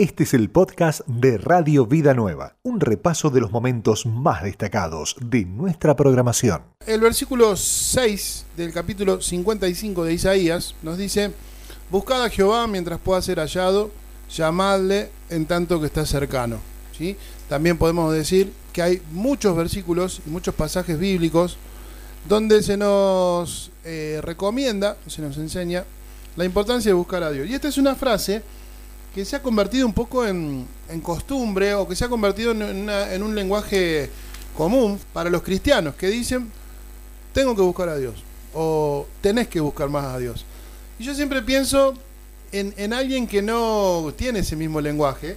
Este es el podcast de Radio Vida Nueva, un repaso de los momentos más destacados de nuestra programación. El versículo 6 del capítulo 55 de Isaías nos dice, Buscad a Jehová mientras pueda ser hallado, llamadle en tanto que está cercano. ¿Sí? También podemos decir que hay muchos versículos y muchos pasajes bíblicos donde se nos eh, recomienda, se nos enseña la importancia de buscar a Dios. Y esta es una frase que se ha convertido un poco en, costumbre o que se ha convertido en, un lenguaje común para los cristianos que dicen, tengo que buscar a Dios o tenés que buscar más a Dios. Y yo siempre pienso en, alguien que no tiene ese mismo lenguaje,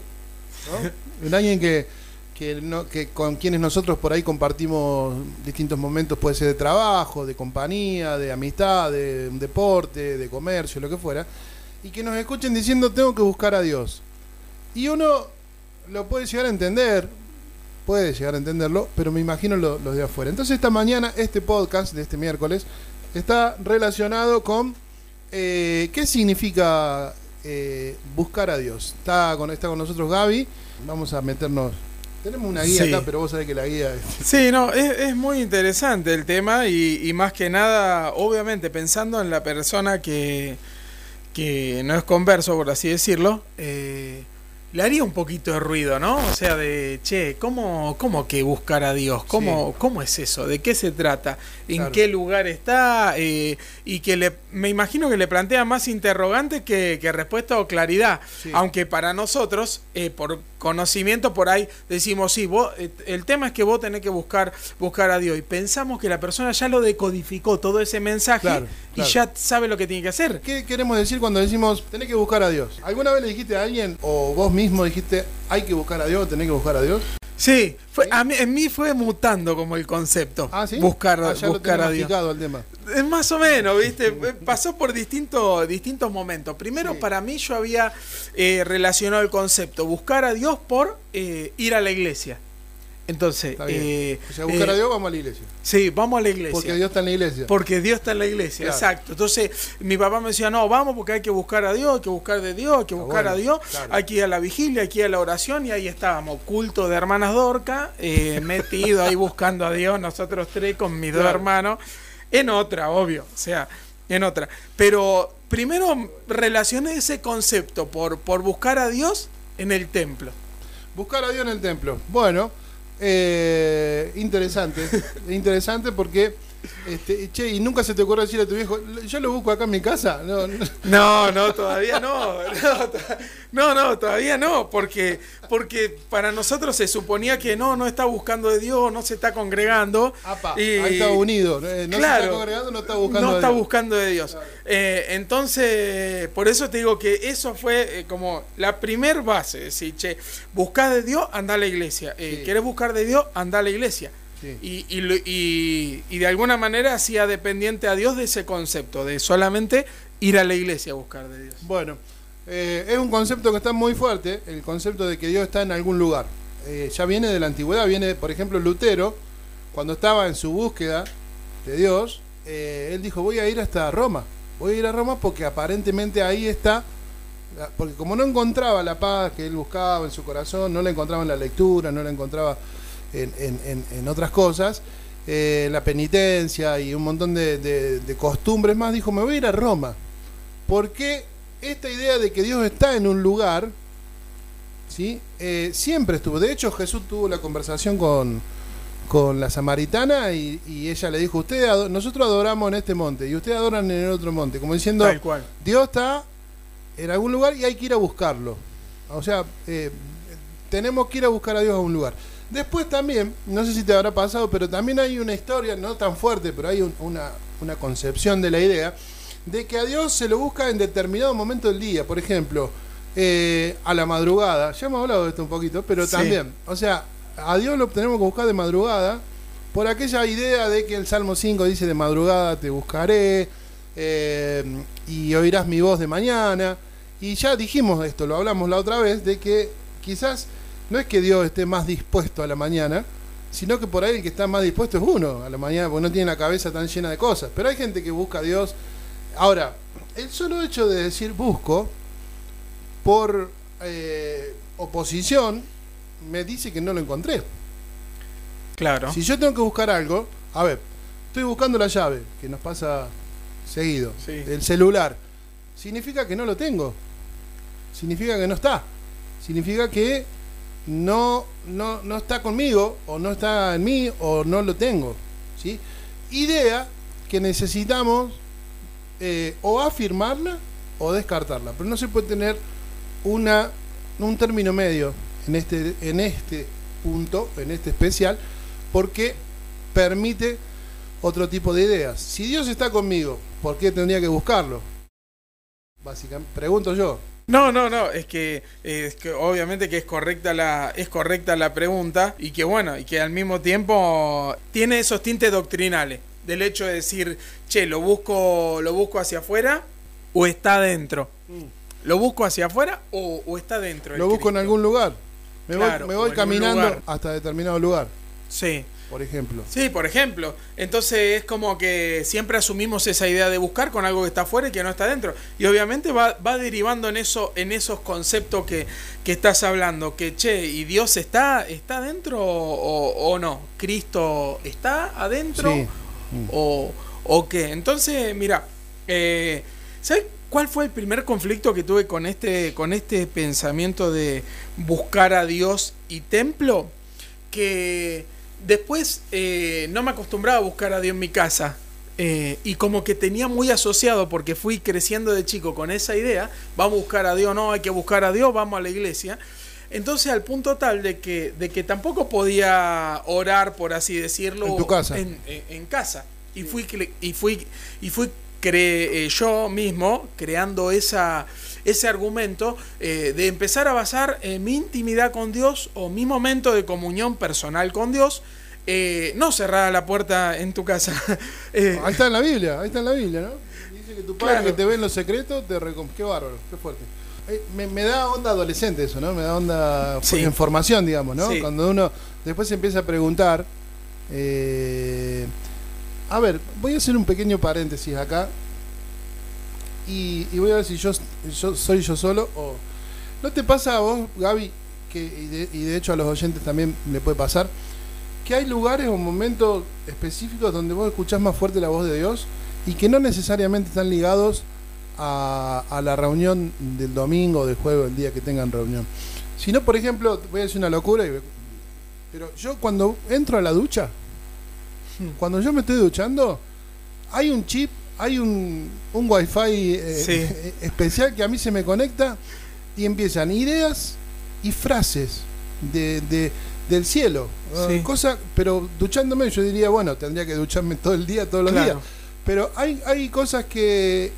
en alguien que, que, con quienes nosotros por ahí compartimos distintos momentos, puede ser de trabajo, de compañía, de amistad, de deporte, de comercio, lo que fuera y que nos escuchen diciendo tengo que buscar a Dios. Y uno lo puede llegar a entender, puede llegar a entenderlo, pero me imagino los de afuera. Entonces esta mañana, este podcast de este miércoles, está relacionado con eh, qué significa eh, buscar a Dios. Está con, está con nosotros Gaby, vamos a meternos... Tenemos una guía acá, pero vos sabés que la guía... Sí, no, es, muy interesante el tema y más que nada, obviamente, pensando en la persona que que no es converso, por así decirlo, eh, le haría un poquito de ruido, ¿no? O sea, de, che, ¿cómo, cómo que buscar a Dios? ¿Cómo, ¿Cómo es eso? ¿De qué se trata? ¿En qué lugar está? Eh, y que le, me imagino que le plantea más interrogante que, respuesta o claridad. Aunque para nosotros, eh, por conocimiento por ahí, decimos, sí, vos, eh, el tema es que vos tenés que buscar, buscar a Dios. Y pensamos que la persona ya lo decodificó todo ese mensaje y ya sabe lo que tiene que hacer. ¿Qué queremos decir cuando decimos, tenés que buscar a Dios? ¿Alguna vez le dijiste a alguien o vos mismo mismo dijiste, hay que buscar a Dios, tenés que buscar a Dios. Sí, fue, A mí, en mí fue mutando como el concepto. Ah, ¿sí? Buscar, ah, buscar a Dios. El tema. Es más o menos, ¿viste? Pasó por distintos, distintos momentos. Primero, para mí, yo había eh, relacionado el concepto buscar a Dios por eh, ir a la iglesia. Entonces, eh, o sea, buscar a eh, Dios, vamos a la iglesia. Sí, vamos a la iglesia. Porque Dios está en la iglesia. Porque Dios está en la iglesia, exacto. Entonces, mi papá me decía, no, vamos porque hay que buscar a Dios, hay que buscar de Dios, hay que buscar a Dios, que ir a la vigilia, ir a la oración, y ahí estábamos, culto de hermanas Dorca, eh, metido ahí buscando a Dios, nosotros tres con mis dos hermanos, en otra, obvio, o sea, en otra. Pero primero relacioné ese concepto por, por buscar a Dios en el templo. Buscar a Dios en el templo. Bueno, eh, interesante, interesante porque este, che, y nunca se te ocurre decirle a tu viejo, yo lo busco acá en mi casa. No, no, no, todavía no. No, no, todavía no, porque, porque para nosotros se suponía que no, no está buscando de Dios, no se está congregando. y, ahí está unido. Eh, no está congregando, no está buscando no está buscando de Dios. Eh, entonces, por eso te digo que eso fue eh, como la primer base. Decir, che, buscás de Dios, anda a la iglesia. ¿Quieres buscar de Dios? Anda a la iglesia. Y, y, y, de alguna manera hacía dependiente a Dios de ese concepto, de solamente ir a la iglesia a buscar de Dios. Bueno, eh, es un concepto que está muy fuerte, el concepto de que Dios está en algún lugar. Eh, ya viene de la antigüedad, viene, por ejemplo, Lutero, cuando estaba en su búsqueda de Dios, eh, él dijo, voy a ir hasta Roma, voy a ir a Roma porque aparentemente ahí está, porque como no encontraba la paz que él buscaba en su corazón, no la encontraba en la lectura, no la encontraba en, otras cosas, eh, la penitencia y un montón de, costumbres más, dijo, me voy a ir a Roma. Porque esta idea de que Dios está en un lugar, ¿sí? Eh, siempre estuvo. De hecho, Jesús tuvo la conversación con, con la samaritana y, ella le dijo, usted nosotros adoramos en este monte y ustedes adoran en el otro monte. Como diciendo, Dios está en algún lugar y hay que ir a buscarlo. O sea, eh, tenemos que ir a buscar a Dios a un lugar. Después también, no sé si te habrá pasado, pero también hay una historia, no tan fuerte, pero hay una, concepción de la idea, de que a Dios se lo busca en determinado momento del día. Por ejemplo, eh, a la madrugada. Ya hemos hablado de esto un poquito, pero también, o sea, a Dios lo tenemos que buscar de madrugada por aquella idea de que el Salmo 5 dice de madrugada te buscaré eh, y oirás mi voz de mañana. Y ya dijimos esto, lo hablamos la otra vez, de que quizás no es que Dios esté más dispuesto a la mañana, sino que por ahí el que está más dispuesto es uno a la mañana, porque no tiene la cabeza tan llena de cosas. Pero hay gente que busca a Dios. Ahora, el solo hecho de decir busco, por eh, oposición me dice que no lo encontré. Claro. Si yo tengo que buscar algo, a ver, estoy buscando la llave, que nos pasa seguido, Sí. el celular, significa que no lo tengo. Significa que no está. Significa que no, no, no está conmigo, o no está en mí, o no lo tengo. ¿sí? Idea que necesitamos eh, o afirmarla o descartarla. Pero no se puede tener una, un término medio en este, en este punto, en este especial, porque permite otro tipo de ideas. Si Dios está conmigo, ¿por qué tendría que buscarlo? Básicamente, pregunto yo. No, no, no, es que, es que obviamente que es correcta la es correcta la pregunta y que bueno, y que al mismo tiempo tiene esos tintes doctrinales del hecho de decir, "Che, lo busco lo busco hacia afuera o está adentro." ¿Lo busco hacia afuera o, o está dentro? Lo busco en algún lugar. Me Claro, voy, me voy caminando hasta determinado lugar, Sí. Por ejemplo. Sí, por ejemplo. Entonces es como que siempre asumimos esa idea de buscar con algo que está afuera y que no está dentro. Y obviamente va, va derivando en eso, en esos conceptos que, que estás hablando. Que che, ¿y Dios está, está adentro o, o no? ¿Cristo está adentro? Sí. O, ¿O qué? Entonces, mira, eh, ¿sabes cuál fue el primer conflicto que tuve con este, con este pensamiento de buscar a Dios y templo? Que después eh, no me acostumbraba a buscar a Dios en mi casa. eh, y como que tenía muy asociado, porque fui creciendo de chico con esa idea, vamos a buscar a Dios, no, hay que buscar a Dios, vamos a la iglesia. Entonces al punto tal de que, de que tampoco podía orar, por así decirlo, En tu casa. en, en- en casa. Y fui, y fui, y fui cre- eh, yo mismo creando esa, ese argumento eh, de empezar a basar eh, mi intimidad con Dios o mi momento de comunión personal con Dios, eh, no cerrada la puerta en tu casa. Eh, Ahí está en la Biblia, ahí está en la Biblia, ¿no? Dice que tu padre Claro. que te ve en los secretos te recom... Qué bárbaro, qué fuerte. Me, me da onda adolescente eso, ¿no? Me da onda Sí. en formación, digamos, ¿no? Sí. Cuando uno después se empieza a preguntar. eh, a ver, voy a hacer un pequeño paréntesis acá. Y, y voy a ver si yo, yo soy yo solo o. ¿No te pasa a vos, Gaby, que, y, de, y de hecho a los oyentes también le puede pasar, que hay lugares o momentos específicos donde vos escuchás más fuerte la voz de Dios y que no necesariamente están ligados a, a la reunión del domingo o del jueves, el día que tengan reunión? Sino, por ejemplo, voy a decir una locura, y- pero yo cuando entro a la ducha, cuando yo me estoy duchando, hay un chip, hay un, un wifi eh, Sí. especial que a mí se me conecta y empiezan ideas y frases de, de- del cielo. Sí. Eh, cosa, pero duchándome yo diría, bueno, tendría que ducharme todo el día, todos los Claro. días. Pero hay, hay cosas que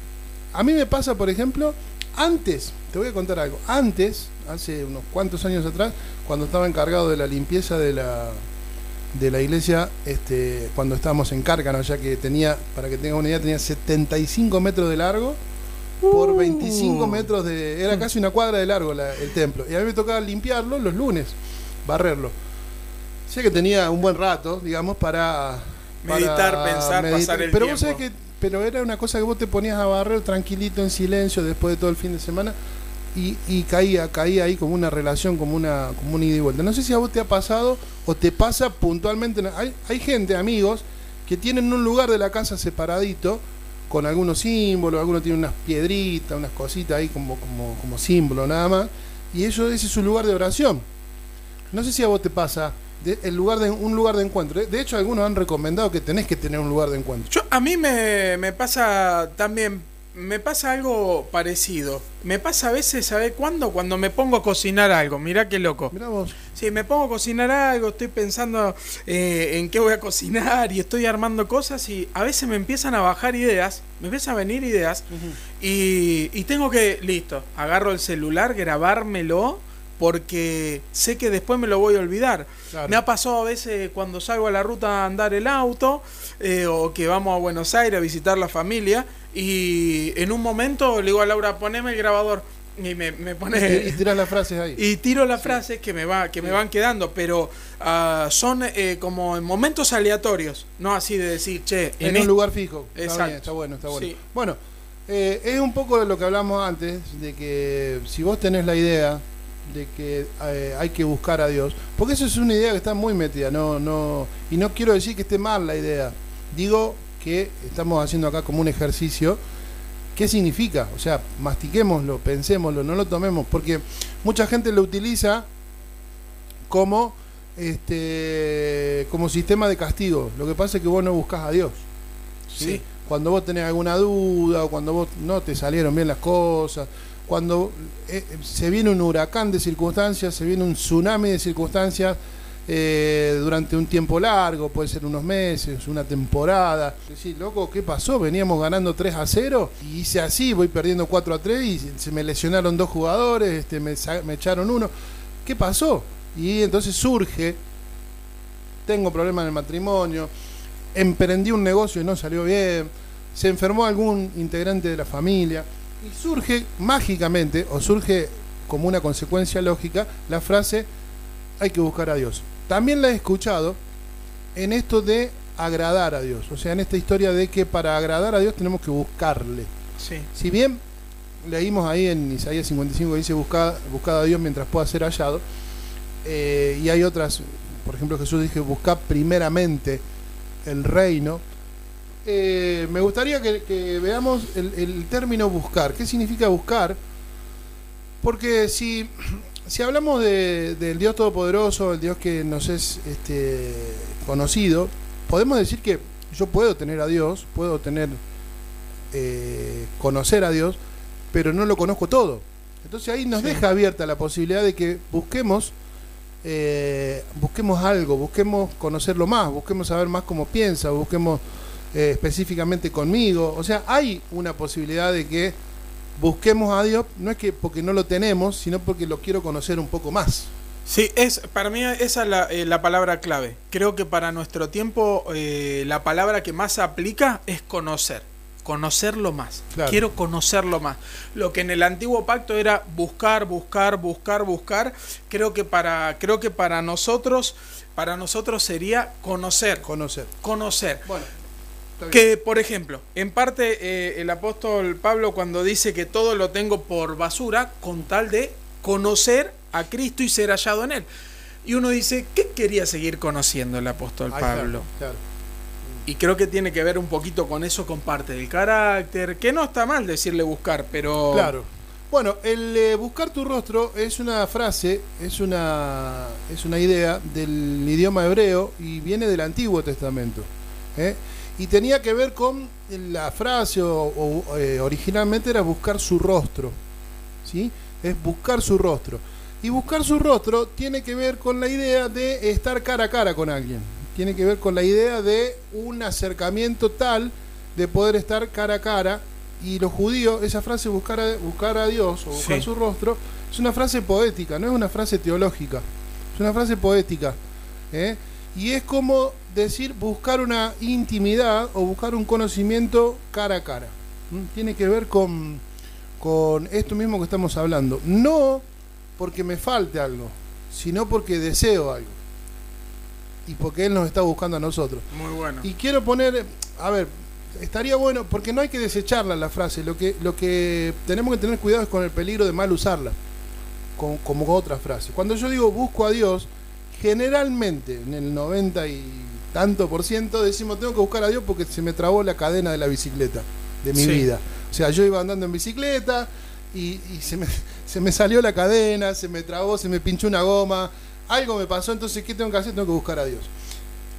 a mí me pasa, por ejemplo, antes, te voy a contar algo, antes, hace unos cuantos años atrás, cuando estaba encargado de la limpieza de la de la iglesia, este, cuando estábamos en Cárcano, ya que tenía, para que tenga una idea, tenía 75 metros de largo por Uh. 25 metros de... Era casi una cuadra de largo la- el templo. Y a mí me tocaba limpiarlo los lunes, barrerlo. Sé que tenía un buen rato, digamos, para... Meditar, pensar, pasar el Pero vos tiempo. sabés que... Pero era una cosa que vos te ponías a barrer tranquilito, en silencio, después de todo el fin de semana. Y, y caía, caía ahí como una relación, como una, como un ida y vuelta. No sé si a vos te ha pasado o te pasa puntualmente. Hay, hay gente, amigos, que tienen un lugar de la casa separadito, con algunos símbolos, algunos tienen unas piedritas, unas cositas ahí como, como, como símbolo nada más. Y eso ese es su lugar de oración. No sé si a vos te pasa el lugar de, un lugar de encuentro. De hecho, algunos han recomendado que tenés que tener un lugar de encuentro. Yo, a mí me, me pasa también, me pasa algo parecido. Me pasa a veces, ¿sabes cuándo? Cuando me pongo a cocinar algo. Mirá qué loco. Mirá vos. Sí, me pongo a cocinar algo, estoy pensando eh, en qué voy a cocinar y estoy armando cosas y a veces me empiezan a bajar ideas, me empiezan a venir ideas y, y tengo que, listo, agarro el celular, grabármelo porque sé que después me lo voy a olvidar. Claro. Me ha pasado a veces cuando salgo a la ruta a andar el auto eh, o que vamos a Buenos Aires a visitar la familia y en un momento le digo a Laura, poneme el grabador y me, me pone... Y tirás las frases ahí. Y tiro las frases que me va, que me van quedando, pero ah, son eh, como en momentos aleatorios, no así de decir, che, en, en un este- lugar fijo. Está Exacto. bien, está bueno, está bueno. Sí. Bueno, eh, es un poco de lo que hablamos antes, de que si vos tenés la idea de que eh, hay que buscar a Dios, porque eso es una idea que está muy metida, no, no, y no quiero decir que esté mal la idea, digo que estamos haciendo acá como un ejercicio, ¿qué significa? O sea, mastiquémoslo, pensémoslo, no lo tomemos, porque mucha gente lo utiliza como este como sistema de castigo. Lo que pasa es que vos no buscas a Dios. ¿sí? Cuando vos tenés alguna duda o cuando vos no te salieron bien las cosas, cuando eh, se viene un huracán de circunstancias, se viene un tsunami de circunstancias eh, durante un tiempo largo, puede ser unos meses, una temporada. Sí, loco, ¿qué pasó? Veníamos ganando 3 a 0 y hice así, voy perdiendo 4 a 3 y se me lesionaron dos jugadores, este, me, me echaron uno. ¿Qué pasó? Y entonces surge, tengo problemas en el matrimonio, emprendí un negocio y no salió bien, se enfermó algún integrante de la familia y surge mágicamente o surge como una consecuencia lógica la frase hay que buscar a Dios. También la he escuchado en esto de agradar a Dios, o sea, en esta historia de que para agradar a Dios tenemos que buscarle. Sí. Si bien leímos ahí en Isaías 55 dice buscad, buscad a Dios mientras pueda ser hallado, eh, y hay otras, por ejemplo Jesús dice buscad primeramente el reino, eh, me gustaría que, veamos el, término buscar. ¿Qué significa buscar? Porque si, si hablamos del Dios Todopoderoso, el Dios que nos es este, conocido, podemos decir que yo puedo tener a Dios, puedo tener, eh, conocer a Dios, pero no lo conozco todo. Entonces ahí nos deja abierta la posibilidad de que busquemos eh, busquemos algo, busquemos conocerlo más, busquemos saber más cómo piensa, busquemos eh, específicamente conmigo. O sea, hay una posibilidad de que busquemos a Dios, no es que porque no lo tenemos, sino porque lo quiero conocer un poco más. Sí, es, para mí esa es la, eh, palabra clave. Creo que para nuestro tiempo la palabra que más aplica es conocer conocerlo más. Quiero conocerlo más. Lo que en el antiguo pacto era buscar, buscar, buscar, buscar, creo que para creo que para nosotros para nosotros sería conocer, conocer. Conocer. Bueno, que, por ejemplo, en parte eh, el apóstol Pablo cuando dice que todo lo tengo por basura, con tal de conocer a Cristo y ser hallado en Él. Y uno dice, ¿qué quería seguir conociendo el apóstol Pablo? claro y creo que tiene que ver un poquito con eso, con parte del carácter, que no está mal decirle buscar, pero... Claro. Bueno, el eh, buscar tu rostro es una frase, es una, es una idea del idioma hebreo y viene del Antiguo Testamento. ¿eh? Y tenía que ver con la frase, o, eh, originalmente era buscar su rostro. ¿sí? Es buscar su rostro. Y buscar su rostro tiene que ver con la idea de estar cara a cara con alguien tiene que ver con la idea de un acercamiento tal de poder estar cara a cara. Y los judíos, esa frase buscar a, buscar a Dios o buscar su rostro, es una frase poética, no es una frase teológica, es una frase poética. ¿eh? Y es como decir buscar una intimidad o buscar un conocimiento cara a cara. Tiene que ver con, con esto mismo que estamos hablando. No porque me falte algo, sino porque deseo algo y porque Él nos está buscando a nosotros. Muy bueno. Y quiero poner, a ver, estaría bueno, porque no hay que desecharla la frase, lo que, lo que tenemos que tener cuidado es con el peligro de mal usarla, con, como otra frase. Cuando yo digo busco a Dios, generalmente en el 90 y tanto por ciento decimos tengo que buscar a Dios porque se me trabó la cadena de la bicicleta de mi vida. O sea, yo iba andando en bicicleta y, y se, me, se me salió la cadena, se me trabó, se me pinchó una goma, algo me pasó, entonces ¿qué tengo que hacer? Tengo que buscar a Dios.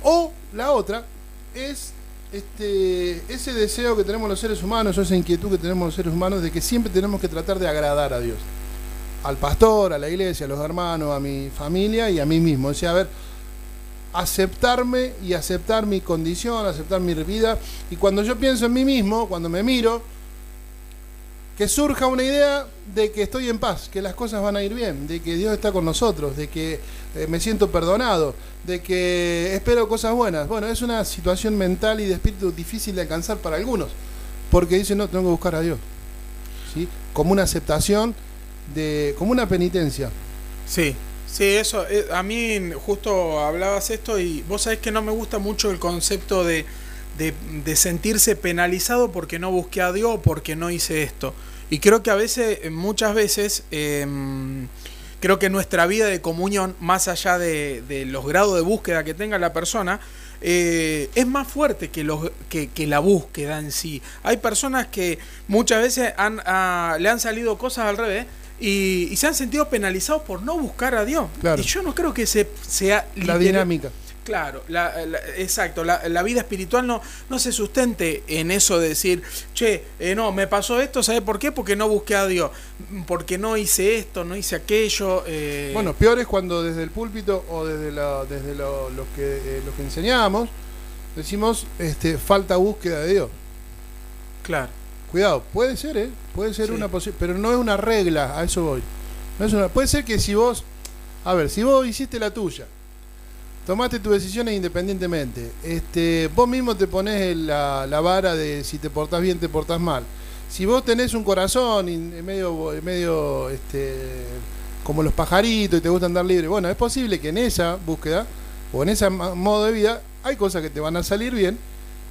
O la otra es este, ese deseo que tenemos los seres humanos, o esa inquietud que tenemos los seres humanos de que siempre tenemos que tratar de agradar a Dios. Al pastor, a la iglesia, a los hermanos, a mi familia y a mí mismo. O sea, a ver, aceptarme y aceptar mi condición, aceptar mi vida. Y cuando yo pienso en mí mismo, cuando me miro, que surja una idea de que estoy en paz, que las cosas van a ir bien, de que Dios está con nosotros, de que eh, me siento perdonado, de que espero cosas buenas. Bueno, es una situación mental y de espíritu difícil de alcanzar para algunos, porque dicen, no, tengo que buscar a Dios. ¿Sí? Como una aceptación, de, como una penitencia. Sí, sí, eso, eh, a mí justo hablabas esto y vos sabés que no me gusta mucho el concepto de de, sentirse penalizado porque no busqué a Dios, porque no hice esto. Y creo que a veces, muchas veces, em, creo que nuestra vida de comunión, más allá de, los grados de búsqueda que tenga la persona, eh, es más fuerte que, los, que, la búsqueda en sí. Hay personas que muchas veces han, a, le han salido cosas al revés y, y, se han sentido penalizados por no buscar a Dios. Claro. Y yo no creo que se, sea... La dinámica. Claro, la, la, exacto. La, la, vida espiritual no, no se sustente en eso de decir, che, eh, no, me pasó esto, ¿sabe por qué? Porque no busqué a Dios, porque no hice esto, no hice aquello. Eh... Bueno, peor es cuando desde el púlpito o desde, la, desde lo, lo que, eh, lo que enseñamos decimos, este, falta búsqueda de Dios. Claro. Cuidado, puede ser, ¿eh? Puede ser sí. una posibilidad, pero no es una regla, a eso voy. No es una, puede ser que si vos, a ver, si vos hiciste la tuya, tomaste tus decisiones independientemente. Este, vos mismo te pones la, la, vara de si te portás bien, te portás mal. Si vos tenés un corazón medio, medio este, como los pajaritos y te gusta andar libre, bueno, es posible que en esa búsqueda o en ese modo de vida hay cosas que te van a salir bien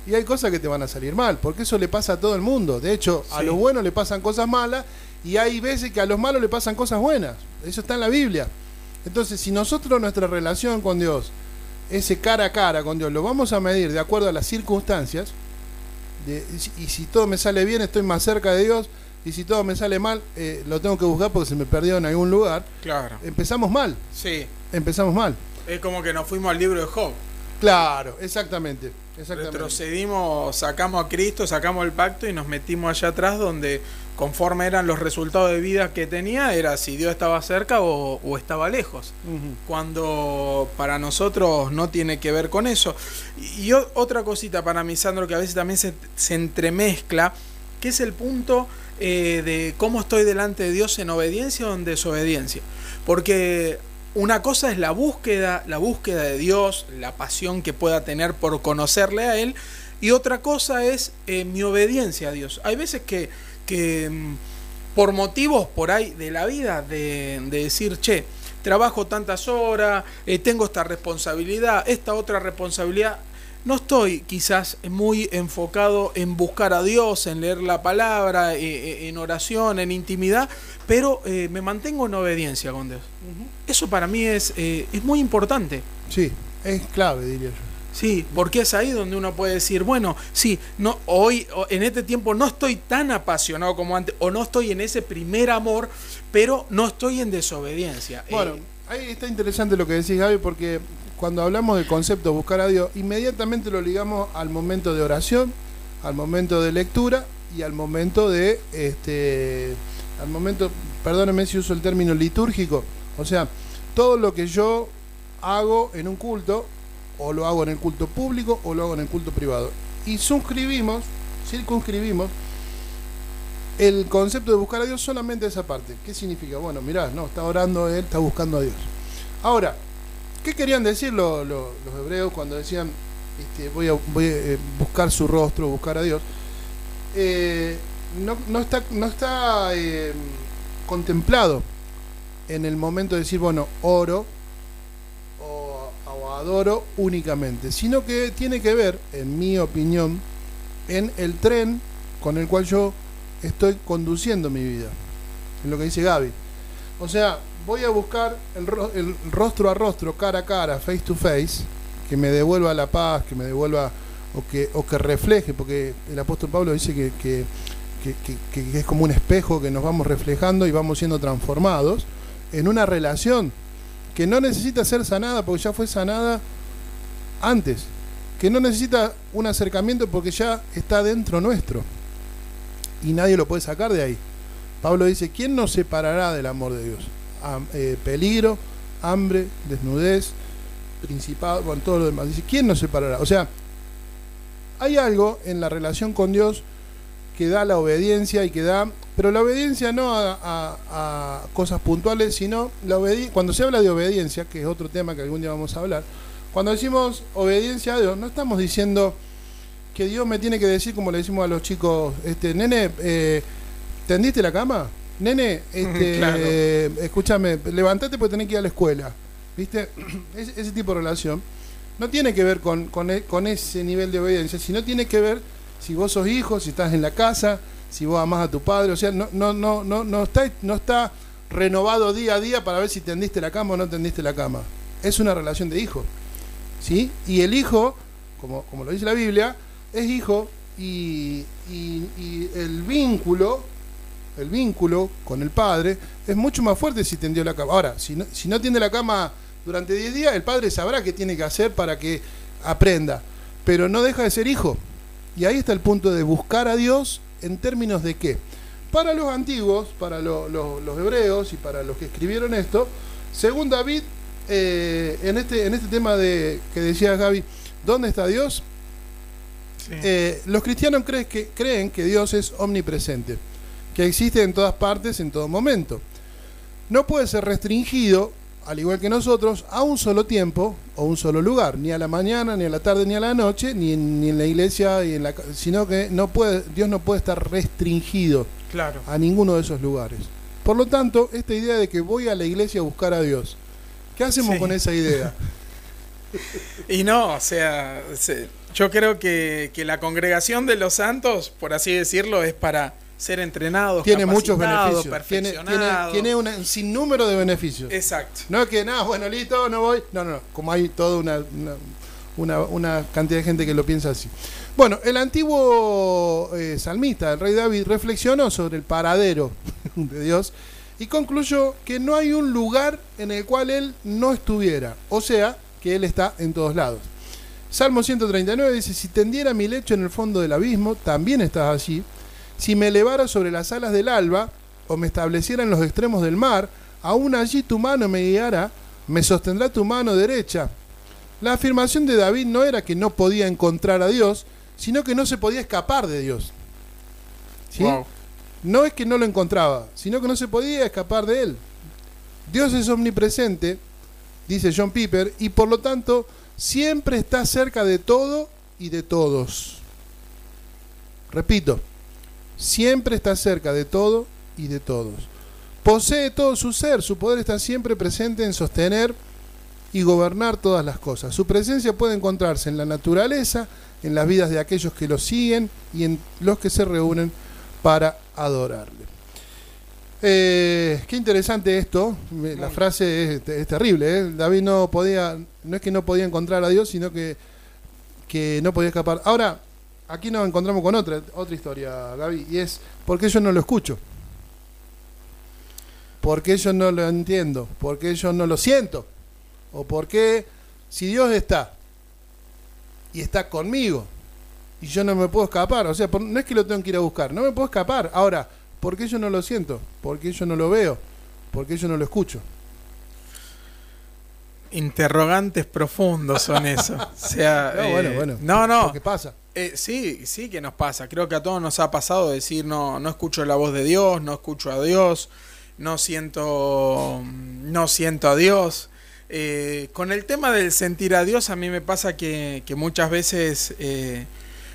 y hay cosas que te van a salir mal, porque eso le pasa a todo el mundo. De hecho, sí. a los buenos le pasan cosas malas y hay veces que a los malos le pasan cosas buenas. Eso está en la Biblia. Entonces, si nosotros nuestra relación con Dios ese cara a cara con Dios lo vamos a medir de acuerdo a las circunstancias, de, y si todo me sale bien estoy más cerca de Dios, y si todo me sale mal eh, lo tengo que buscar porque se me perdió en algún lugar, claro. empezamos mal. Sí. Empezamos mal. Es como que nos fuimos al libro de Job. Claro, exactamente. Retrocedimos, sacamos a Cristo, sacamos el pacto y nos metimos allá atrás donde conforme eran los resultados de vida que tenía, era si Dios estaba cerca o, o estaba lejos. Uh -huh. Cuando para nosotros no tiene que ver con eso. Y, y, otra cosita para mí, Sandro, que a veces también se, se entremezcla, que es el punto eh, de cómo estoy delante de Dios en obediencia o en desobediencia. Porque una cosa es la búsqueda, la búsqueda de Dios, la pasión que pueda tener por conocerle a Él, y otra cosa es eh, mi obediencia a Dios. Hay veces que que mm, por motivos por ahí de la vida, de, de decir, che, trabajo tantas horas, eh, tengo esta responsabilidad, esta otra responsabilidad, no estoy quizás muy enfocado en buscar a Dios, en leer la palabra, eh, en oración, en intimidad, pero eh, me mantengo en obediencia con Dios. Uh -huh. Eso para mí es, eh, es muy importante. Sí, es clave, diría yo. Sí, porque es ahí donde uno puede decir, bueno, sí, no, hoy, en este tiempo no estoy tan apasionado como antes, o no estoy en ese primer amor, pero no estoy en desobediencia. Bueno, eh, ahí está interesante lo que decís, Gaby, porque cuando hablamos del concepto buscar a Dios, inmediatamente lo ligamos al momento de oración, al momento de lectura y al momento de, este, al momento, perdónenme si uso el término litúrgico, o sea, todo lo que yo hago en un culto o lo hago en el culto público o lo hago en el culto privado. Y suscribimos, circunscribimos el concepto de buscar a Dios solamente esa parte. ¿Qué significa? Bueno, mirá, no, está orando él, está buscando a Dios. Ahora, ¿qué querían decir lo, lo, los hebreos cuando decían este, voy, a, eh, buscar su rostro, buscar a Dios? Eh, no, no, está, no está eh, contemplado en el momento de decir, bueno, oro adoro únicamente, sino que tiene que ver, en mi opinión, en el tren con el cual yo estoy conduciendo mi vida. En lo que dice Gaby. O sea, voy a buscar el, ro el, rostro a rostro, cara a cara, face to face, que me devuelva la paz, que me devuelva o que, refleje, porque el apóstol Pablo dice que, que es como un espejo que nos vamos reflejando y vamos siendo transformados en una relación que no necesita ser sanada porque ya fue sanada antes, que no necesita un acercamiento porque ya está dentro nuestro y nadie lo puede sacar de ahí. Pablo dice, ¿quién nos separará del amor de Dios? Eh, peligro, hambre, desnudez, principado, bueno, todo lo demás. Dice, ¿quién nos separará? O sea, hay algo en la relación con Dios que da la obediencia y que da, pero la obediencia no a, a, a cosas puntuales, sino la cuando se habla de obediencia, que es otro tema que algún día vamos a hablar, cuando decimos obediencia a Dios, no estamos diciendo que Dios me tiene que decir, como le decimos a los chicos, este, nene, eh, ¿tendiste la cama? Nene, este, claro. eh, escúchame, levantate porque tenés que ir a la escuela. ¿Viste? ese, ese tipo de relación no tiene que ver con, con, e, con ese nivel de obediencia, sino tiene que ver si vos sos hijo, si estás en la casa, si vos amás a tu padre, o sea, no, no, no, no, no está, no está renovado día a día para ver si tendiste la cama o no tendiste la cama. Es una relación de hijo. ¿Sí? Y el hijo, como, como lo dice la Biblia, es hijo y, el vínculo, el vínculo con el padre es mucho más fuerte si tendió la cama. Ahora, si no, si no tiende la cama durante 10 días, el padre sabrá qué tiene que hacer para que aprenda. Pero no deja de ser hijo. Y ahí está el punto de buscar a Dios en términos de qué. Para los antiguos, para los hebreos y para los que escribieron esto, según David, eh, en, este, en este tema de que decía Gaby, ¿dónde está Dios? Eh, los cristianos creen que, creen que Dios es omnipresente, que existe en todas partes, en todo momento. No puede ser restringido, al igual que nosotros, a un solo tiempo o un solo lugar, ni a la mañana, ni a la tarde, ni a la noche, ni en, ni en la iglesia, y en la, sino que no puede, Dios no puede estar restringido claro. a ninguno de esos lugares. Por lo tanto, esta idea de que voy a la iglesia a buscar a Dios, ¿qué hacemos con esa idea? y no, o sea, yo creo que, la congregación de los santos, por así decirlo, es para ser entrenados, tiene muchos beneficios, tiene, tiene, un sinnúmero de beneficios. Exacto. No es que nada, bueno, listo, no voy. No, no, como hay toda una, una, una, cantidad de gente que lo piensa así. Bueno, el antiguo eh, salmista, el rey David, reflexionó sobre el paradero de Dios y concluyó que no hay un lugar en el cual él no estuviera. O sea, que él está en todos lados. Salmo 139 dice, si tendiera mi lecho en el fondo del abismo, también estás allí. Si me elevara sobre las alas del alba, o me estableciera en los extremos del mar, aún allí tu mano me guiará, me sostendrá tu mano derecha. La afirmación de David no era que no podía encontrar a Dios, sino que no se podía escapar de Dios. No es que no lo encontraba, sino que no se podía escapar de él. Dios es omnipresente, dice John Piper, y por lo tanto siempre está cerca de todo y de todos. Repito, siempre está cerca de todo y de todos. Posee todo su ser, su poder está siempre presente en sostener y gobernar todas las cosas. Su presencia puede encontrarse en la naturaleza, en las vidas de aquellos que lo siguen y en los que se reúnen para adorarle. Eh, qué interesante esto. La frase es, terrible. ¿eh? David no podía, no es que no podía encontrar a Dios, sino que, que no podía escapar. Ahora, aquí nos encontramos con otra, otra historia, Gaby, y es ¿por qué yo no lo escucho? ¿Por qué yo no lo entiendo? ¿Por qué yo no lo siento? ¿O por qué si Dios está y está conmigo y yo no me puedo escapar? O sea, no es que lo tengo que ir a buscar, no me puedo escapar. Ahora, ¿Por qué yo no lo siento? ¿Por qué yo no lo veo? ¿Por qué yo no lo escucho? Interrogantes profundos son eso. O sea, no, bueno, eh, bueno. No, no. ¿Qué pasa? Eh, sí, sí que nos pasa. Creo que a todos nos ha pasado decir no, no escucho la voz de Dios, no escucho a Dios, no siento, no siento a Dios. Eh, con el tema del sentir a Dios, a mí me pasa que, que muchas veces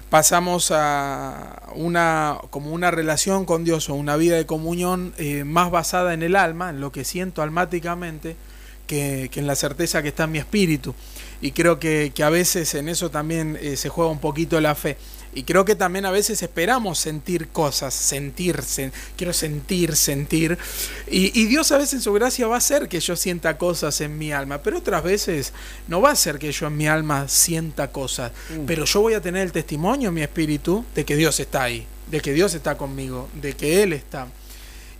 pasamos a una como una relación con Dios o una vida de comunión más basada en el alma, en lo que siento almáticamente, que, en la certeza que está en mi espíritu. Y creo que, a veces en eso también eh, se juega un poquito la fe. Y creo que también a veces esperamos sentir cosas, sentir, quiero sentir, sentir. Y, Dios a veces en su gracia va a hacer que yo sienta cosas en mi alma, pero otras veces no va a hacer que yo en mi alma sienta cosas. Mm. Pero yo voy a tener el testimonio en mi espíritu de que Dios está ahí, de que Dios está conmigo, de que Él está.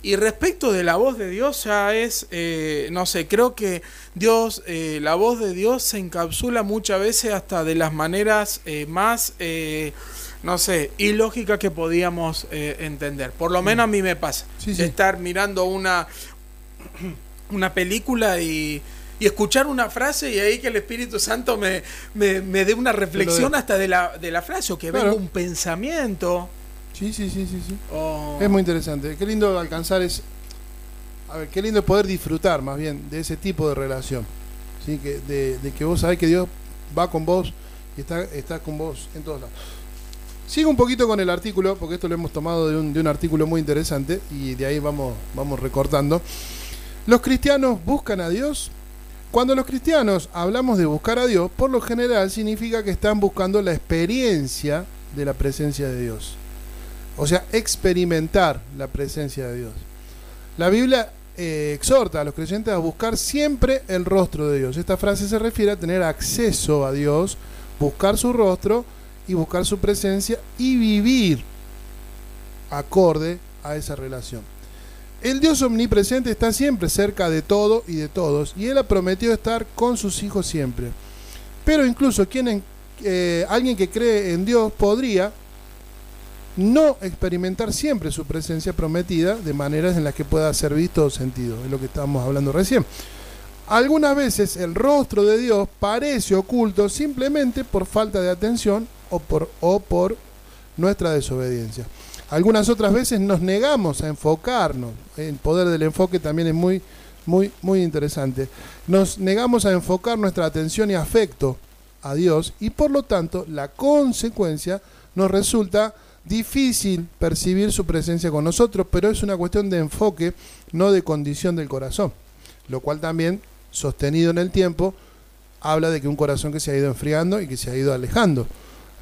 Y respecto de la voz de Dios, ya es, eh, no sé, creo que Dios, eh, la voz de Dios se encapsula muchas veces hasta de las maneras eh, más no sé, ilógica que podíamos eh, entender. Por lo menos a mí me pasa. Estar mirando una, una película y, escuchar una frase y ahí que el Espíritu Santo me, me, dé una reflexión hasta de la, de la frase o que venga un pensamiento. Sí, sí, sí, sí. sí. Es muy interesante. Qué lindo alcanzar es... A ver, qué lindo poder disfrutar más bien de ese tipo de relación. ¿sí? Que, de, de que vos sabés que Dios va con vos y está, está con vos en todos lados. Sigo un poquito con el artículo, porque esto lo hemos tomado de un, artículo muy interesante y de ahí vamos, vamos recortando. ¿Los cristianos buscan a Dios? Cuando los cristianos hablamos de buscar a Dios, por lo general significa que están buscando la experiencia de la presencia de Dios. O sea, experimentar la presencia de Dios. La Biblia eh, exhorta a los creyentes a buscar siempre el rostro de Dios. Esta frase se refiere a tener acceso a Dios, buscar su rostro y buscar su presencia y vivir acorde a esa relación. El Dios omnipresente está siempre cerca de todo y de todos, y Él ha prometido estar con sus hijos siempre. Pero incluso quien, eh, alguien que cree en Dios podría no experimentar siempre su presencia prometida de maneras en las que pueda ser visto o sentido, es lo que estábamos hablando recién. Algunas veces el rostro de Dios parece oculto simplemente por falta de atención o por, o por nuestra desobediencia. Algunas otras veces nos negamos a enfocarnos. El poder del enfoque también es muy, muy, muy interesante. Nos negamos a enfocar nuestra atención y afecto a Dios y por lo tanto la consecuencia nos resulta difícil percibir su presencia con nosotros, pero es una cuestión de enfoque, no de condición del corazón. Lo cual también, sostenido en el tiempo, habla de que un corazón que se ha ido enfriando y que se ha ido alejando,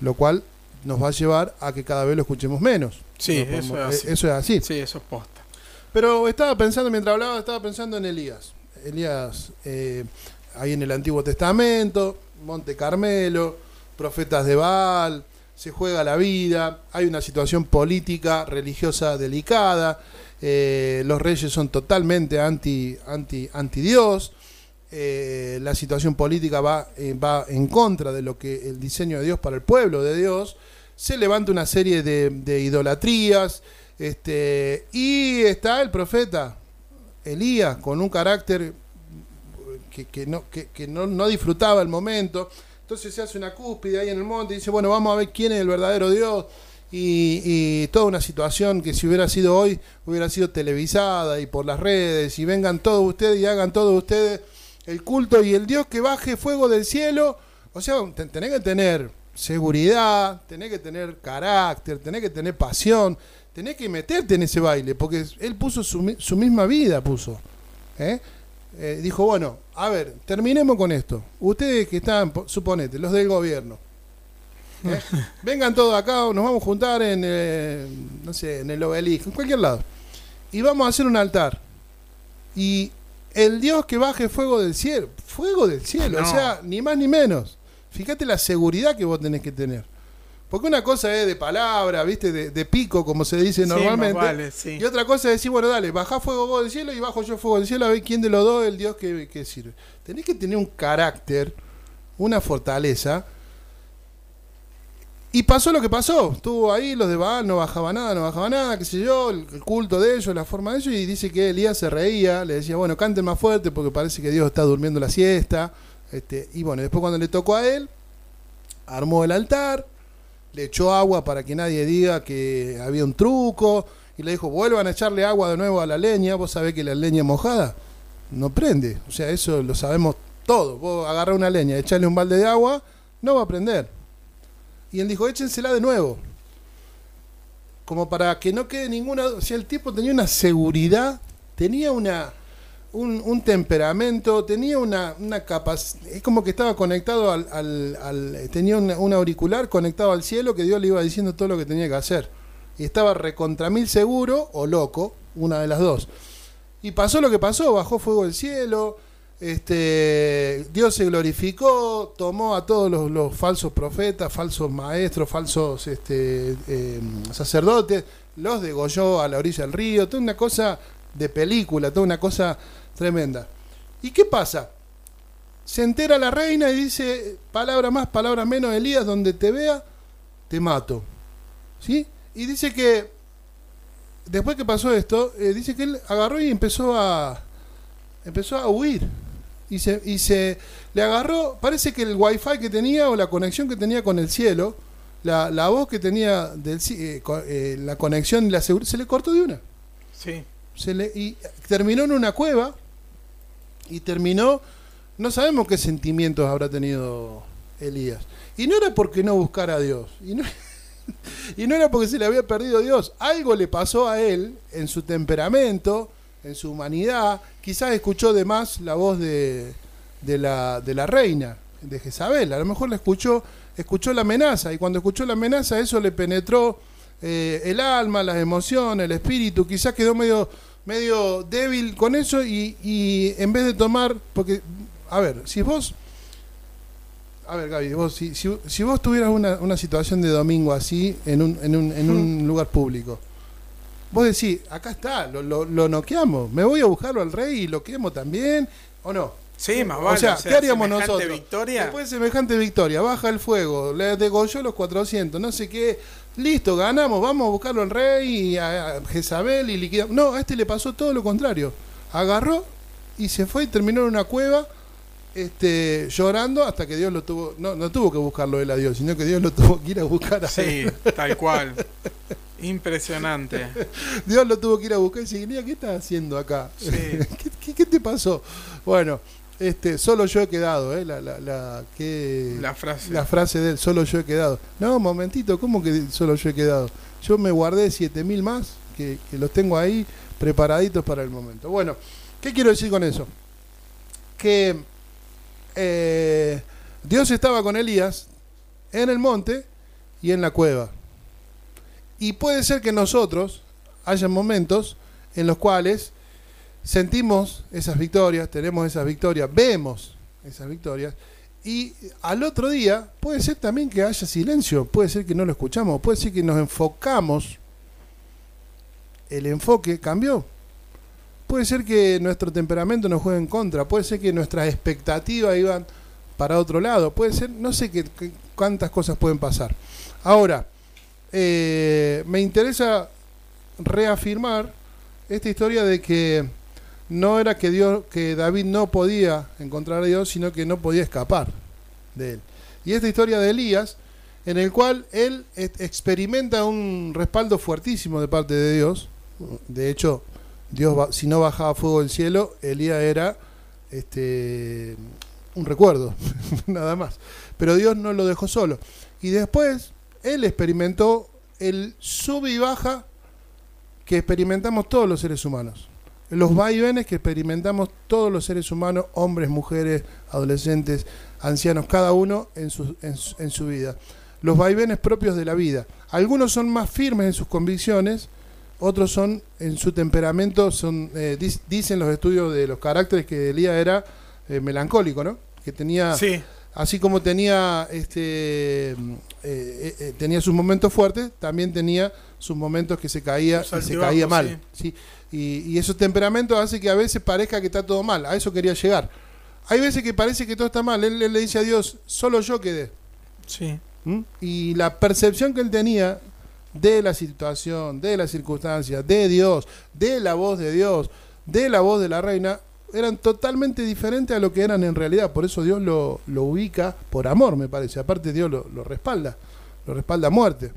lo cual nos va a llevar a que cada vez lo escuchemos menos. Sí, eso, es así. eso es así. Sí, eso es posta. Pero estaba pensando, mientras hablaba, estaba pensando en Elías. Elías, eh, ahí en el Antiguo Testamento, Monte Carmelo, profetas de Baal, se juega la vida, hay una situación política, religiosa delicada, eh, los reyes son totalmente anti, anti, anti Dios, eh, la situación política va, eh, va en contra de lo que el diseño de Dios para el pueblo de Dios, se levanta una serie de, idolatrías, este, y está el profeta Elías con un carácter que, que no, que no, no disfrutaba el momento. Entonces se hace una cúspide ahí en el monte y dice, bueno, vamos a ver quién es el verdadero Dios. Y, toda una situación que si hubiera sido hoy, hubiera sido televisada y por las redes, y vengan todos ustedes y hagan todos ustedes el culto y el Dios que baje fuego del cielo. O sea, te- tenés que tener seguridad, tenés que tener carácter, tenés que tener pasión, tenés que meterte en ese baile, porque él puso su, su misma vida, puso. ¿eh? Eh, dijo, bueno, a ver, terminemos con esto. Ustedes que están, po- suponete, los del gobierno. ¿eh? Vengan todos acá, nos vamos a juntar en, eh, no sé, en el obelisco, en cualquier lado. Y vamos a hacer un altar. Y el Dios que baje fuego del cielo, fuego del cielo, No. o sea, ni más ni menos. Fíjate la seguridad que vos tenés que tener. Porque una cosa es de palabra, ¿viste? De, de pico, como se dice Sí, normalmente. más vale, sí. Y otra cosa es decir, bueno, dale, bajá fuego vos del cielo y bajo yo fuego del cielo a ver quién de los dos es el Dios que, que sirve. Tenés que tener un carácter, una fortaleza. Y pasó lo que pasó. Estuvo ahí, los de Baal no bajaba nada, no bajaba nada, qué sé yo, el, el culto de ellos, la forma de ellos. Y dice que Elías se reía, le decía, bueno, canten más fuerte porque parece que Dios está durmiendo la siesta. Este, y bueno, después cuando le tocó a él, armó el altar, echó agua para que nadie diga que había un truco. Y le dijo, vuelvan a echarle agua de nuevo a la leña. Vos sabés que la leña mojada no prende. O sea, eso lo sabemos todos. Vos agarrás una leña, echarle un balde de agua, no va a prender. Y él dijo, échensela de nuevo. Como para que no quede ninguna... O sea, el tipo tenía una seguridad, tenía una... Un, un temperamento, tenía una, una capacidad, es como que estaba conectado al, al- al- tenía una- un auricular conectado al cielo que Dios le iba diciendo todo lo que tenía que hacer. Y estaba recontra mil seguro o loco, una de las dos. Y pasó lo que pasó, bajó fuego del cielo, este, Dios se glorificó, tomó a todos los, falsos profetas, falsos maestros, falsos este, eh, sacerdotes, los degolló a la orilla del río, toda una cosa de película, toda una cosa tremenda. ¿Y qué pasa? Se entera la reina y dice, palabra más, palabra menos, Elías, donde te vea, te mato. ¿Sí? Y dice que después que pasó esto, eh, dice que él agarró y empezó a empezó a huir. Y se, y se le agarró, parece que el wifi que tenía o la conexión que tenía con el cielo, la, la voz que tenía del eh, eh, la conexión la seguridad, se le cortó de una. Sí. Se le, y terminó en una cueva y terminó, no sabemos qué sentimientos habrá tenido Elías. Y no era porque no buscara a Dios. Y no, y no era porque se le había perdido Dios. Algo le pasó a él en su temperamento, en su humanidad. Quizás escuchó de más la voz de, de, la, de la reina, de Jezabel. A lo mejor la escuchó, escuchó la amenaza. Y cuando escuchó la amenaza, eso le penetró eh, el alma, las emociones, el espíritu. Quizás quedó medio, medio débil con eso y, y en vez de tomar, porque, a ver, si vos, a ver Gaby, vos, si, si, si vos tuvieras una, una situación de domingo así en un, en un, en un lugar público, vos decís, acá está, lo, lo, lo noqueamos, me voy a buscarlo al rey y lo quemo también, ¿o no? Sí, más vale. o, sea, ¿qué haríamos nosotros? victoria. Después de semejante victoria, baja el fuego, le degolló los 400, no sé qué. Listo, ganamos, vamos a buscarlo al rey y a, Jezabel y liquidamos. No, a este le pasó todo lo contrario. Agarró y se fue y terminó en una cueva este, llorando hasta que Dios lo tuvo. No, no tuvo que buscarlo él a Dios, sino que Dios lo tuvo que ir a buscar a Sí, él. tal cual. Impresionante. Dios lo tuvo que ir a buscar y decir, "Mira, ¿qué estás haciendo acá? Sí. ¿Qué, qué, qué te pasó? Bueno, este, solo yo he quedado, ¿eh? La, la, la, que, La frase. la frase de él, solo yo he quedado. No, momentito, ¿cómo que solo yo he quedado? Yo me guardé 7000 más, que, que los tengo ahí preparaditos para el momento. Bueno, ¿qué quiero decir con eso? Que eh, Dios estaba con Elías en el monte y en la cueva. Y puede ser que nosotros haya momentos en los cuales sentimos esas victorias, tenemos esas victorias, vemos esas victorias, y al otro día puede ser también que haya silencio, puede ser que no lo escuchamos, puede ser que nos enfocamos, el enfoque cambió. Puede ser que nuestro temperamento nos juegue en contra, puede ser que nuestras expectativas iban para otro lado, puede ser, no sé qué, cuántas cosas pueden pasar. Ahora, eh, me interesa reafirmar esta historia de que no era que Dios, que David no podía encontrar a Dios, sino que no podía escapar de él. Y esta historia de Elías, en el cual él experimenta un respaldo fuertísimo de parte de Dios. De hecho, Dios si no bajaba fuego del cielo, Elías era este un recuerdo, nada más. Pero Dios no lo dejó solo. Y después él experimentó el sube y baja que experimentamos todos los seres humanos. Los vaivenes que experimentamos todos los seres humanos, hombres, mujeres, adolescentes, ancianos, cada uno en su, en en su vida. Los vaivenes propios de la vida. Algunos son más firmes en sus convicciones, otros son en su temperamento, son eh, dis- dicen los estudios de los caracteres que Elías era eh, melancólico, ¿no? Que tenía Sí, así como tenía este eh, eh, tenía sus momentos fuertes, también tenía sus momentos que se caía y se caía mal. ¿sí? Y, y esos temperamentos hace que a veces parezca que está todo mal. A eso quería llegar. Hay veces que parece que todo está mal. Él, él le dice a Dios, solo yo quedé. sí. ¿Mm? Y la percepción que él tenía de la situación, de las circunstancias, de Dios, de la voz de Dios, de la voz de la reina, eran totalmente diferentes a lo que eran en realidad. Por eso Dios lo, lo ubica por amor, me parece. Aparte Dios lo, lo respalda, lo respalda a muerte.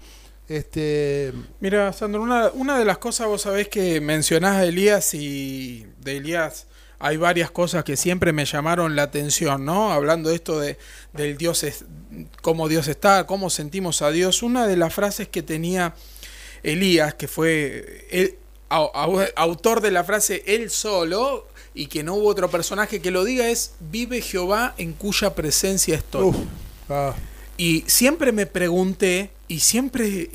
Este, Mira, Sandro, una, una de las cosas, vos sabés que mencionás a Elías y de Elías hay varias cosas que siempre me llamaron la atención, ¿no? Hablando de esto de, del Dios, es, cómo Dios está, cómo sentimos a Dios. Una de las frases que tenía Elías, que fue el autor de la frase él solo, y que no hubo otro personaje que lo diga, es vive Jehová en cuya presencia estoy. uf, ah, Y siempre me pregunté, y siempre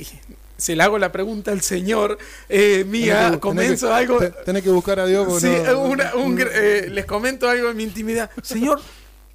se le hago la pregunta al Señor, eh, tenés mía, que- comienzo tenés que- algo... te- Tenés que buscar a Dios. Sí, no- una- un gr- eh, les comento algo en mi intimidad. Señor,